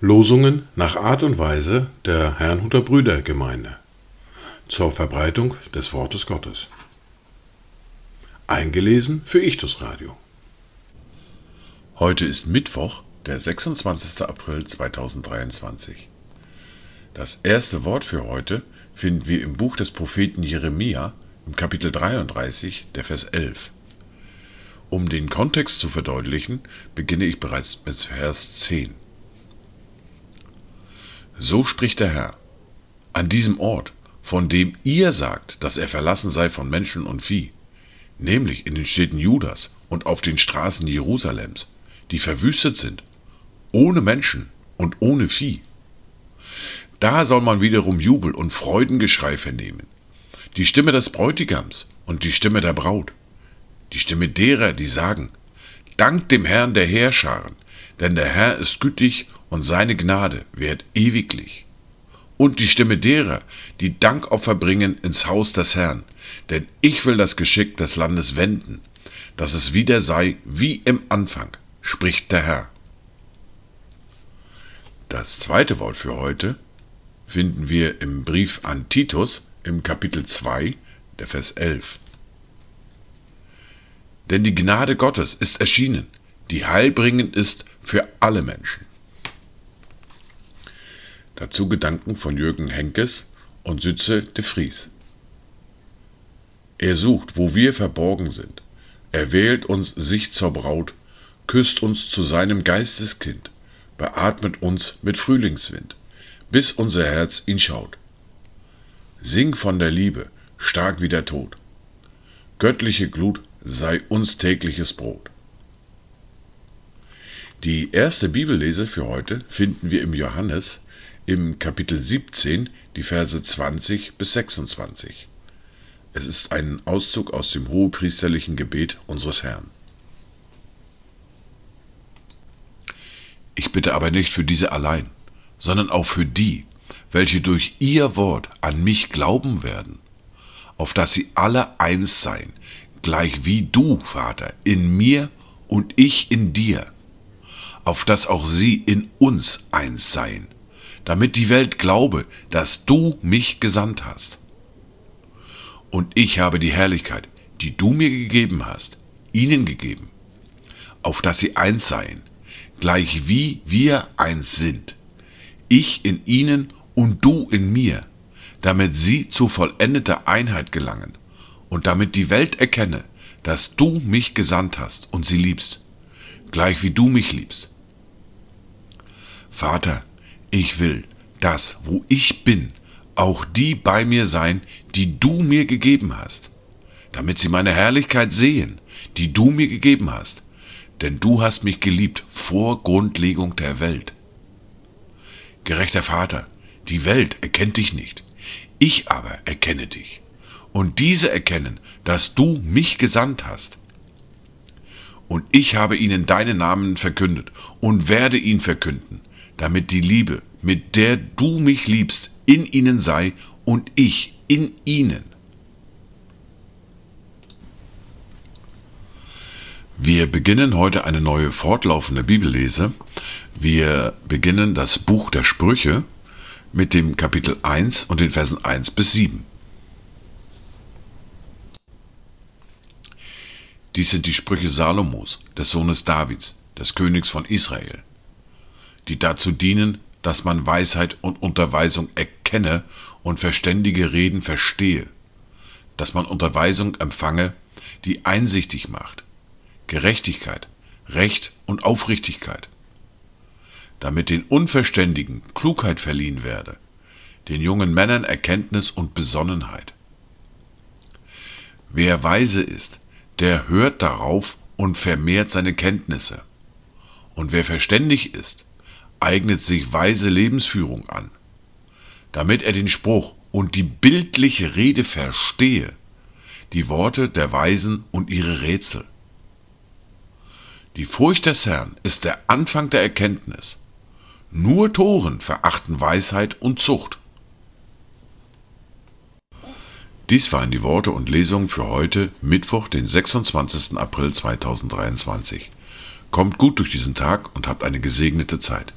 Losungen nach Art und Weise der Herrnhuter Brüdergemeinde zur Verbreitung des Wortes Gottes. Eingelesen für Ichtus Radio. Heute ist Mittwoch, der 26. April 2023. Das erste Wort für heute finden wir im Buch des Propheten Jeremia im Kapitel 33, der Vers 11. Um den Kontext zu verdeutlichen, beginne ich bereits mit Vers 10. So spricht der Herr, an diesem Ort, von dem ihr sagt, dass er verlassen sei von Menschen und Vieh, nämlich in den Städten Judas und auf den Straßen Jerusalems, die verwüstet sind, ohne Menschen und ohne Vieh. Da soll man wiederum Jubel und Freudengeschrei vernehmen, die Stimme des Bräutigams und die Stimme der Braut, die Stimme derer, die sagen, Dank dem Herrn der Heerscharen, denn der Herr ist gütig und seine Gnade währt ewiglich. Und die Stimme derer, die Dankopfer bringen ins Haus des Herrn, denn ich will das Geschick des Landes wenden, dass es wieder sei wie im Anfang, spricht der Herr. Das zweite Wort für heute finden wir im Brief an Titus im Kapitel 2, der Vers 11. Denn die Gnade Gottes ist erschienen, die heilbringend ist für alle Menschen. Dazu Gedanken von Jürgen Henkes und Sütze de Vries. Er sucht, wo wir verborgen sind. Er wählt uns sich zur Braut, küsst uns zu seinem Geisteskind, beatmet uns mit Frühlingswind, bis unser Herz ihn schaut. Sing von der Liebe, stark wie der Tod. Göttliche Glut sei uns tägliches Brot. Die erste Bibellese für heute finden wir im Johannes im Kapitel 17 die Verse 20 bis 26. Es ist ein Auszug aus dem hohepriesterlichen Gebet unseres Herrn. Ich bitte aber nicht für diese allein, sondern auch für die, welche durch ihr Wort an mich glauben werden, auf dass sie alle eins seien, gleich wie du, Vater, in mir und ich in dir, auf dass auch sie in uns eins seien, damit die Welt glaube, dass du mich gesandt hast. Und ich habe die Herrlichkeit, die du mir gegeben hast, ihnen gegeben, auf dass sie eins seien, gleich wie wir eins sind, ich in ihnen und du in mir, damit sie zu vollendeter Einheit gelangen und damit die Welt erkenne, dass du mich gesandt hast und sie liebst, gleich wie du mich liebst. Vater, ich will, dass, wo ich bin, auch die bei mir sein, die du mir gegeben hast, damit sie meine Herrlichkeit sehen, die du mir gegeben hast, denn du hast mich geliebt vor Grundlegung der Welt. Gerechter Vater, die Welt erkennt dich nicht, ich aber erkenne dich, und diese erkennen, dass du mich gesandt hast. Und ich habe ihnen deinen Namen verkündet und werde ihn verkünden, damit die Liebe, mit der du mich liebst, in ihnen sei und ich in ihnen. Wir beginnen heute eine neue fortlaufende Bibellese. Wir beginnen das Buch der Sprüche mit dem Kapitel 1 und den Versen 1 bis 7. Dies sind die Sprüche Salomos, des Sohnes Davids, des Königs von Israel die dazu dienen, dass man Weisheit und Unterweisung erkenne und verständige Reden verstehe, dass man Unterweisung empfange, die einsichtig macht, Gerechtigkeit, Recht und Aufrichtigkeit, damit den Unverständigen Klugheit verliehen werde, den jungen Männern Erkenntnis und Besonnenheit. Wer weise ist, der hört darauf und vermehrt seine Kenntnisse. Und wer verständig ist, eignet sich weise Lebensführung an. Damit er den Spruch und die bildliche Rede verstehe, die Worte der Weisen und ihre Rätsel. Die Furcht des Herrn ist der Anfang der Erkenntnis. Nur Toren verachten Weisheit und Zucht. Dies waren die Worte und Lesungen für heute, Mittwoch, den 26. April 2023. Kommt gut durch diesen Tag und habt eine gesegnete Zeit.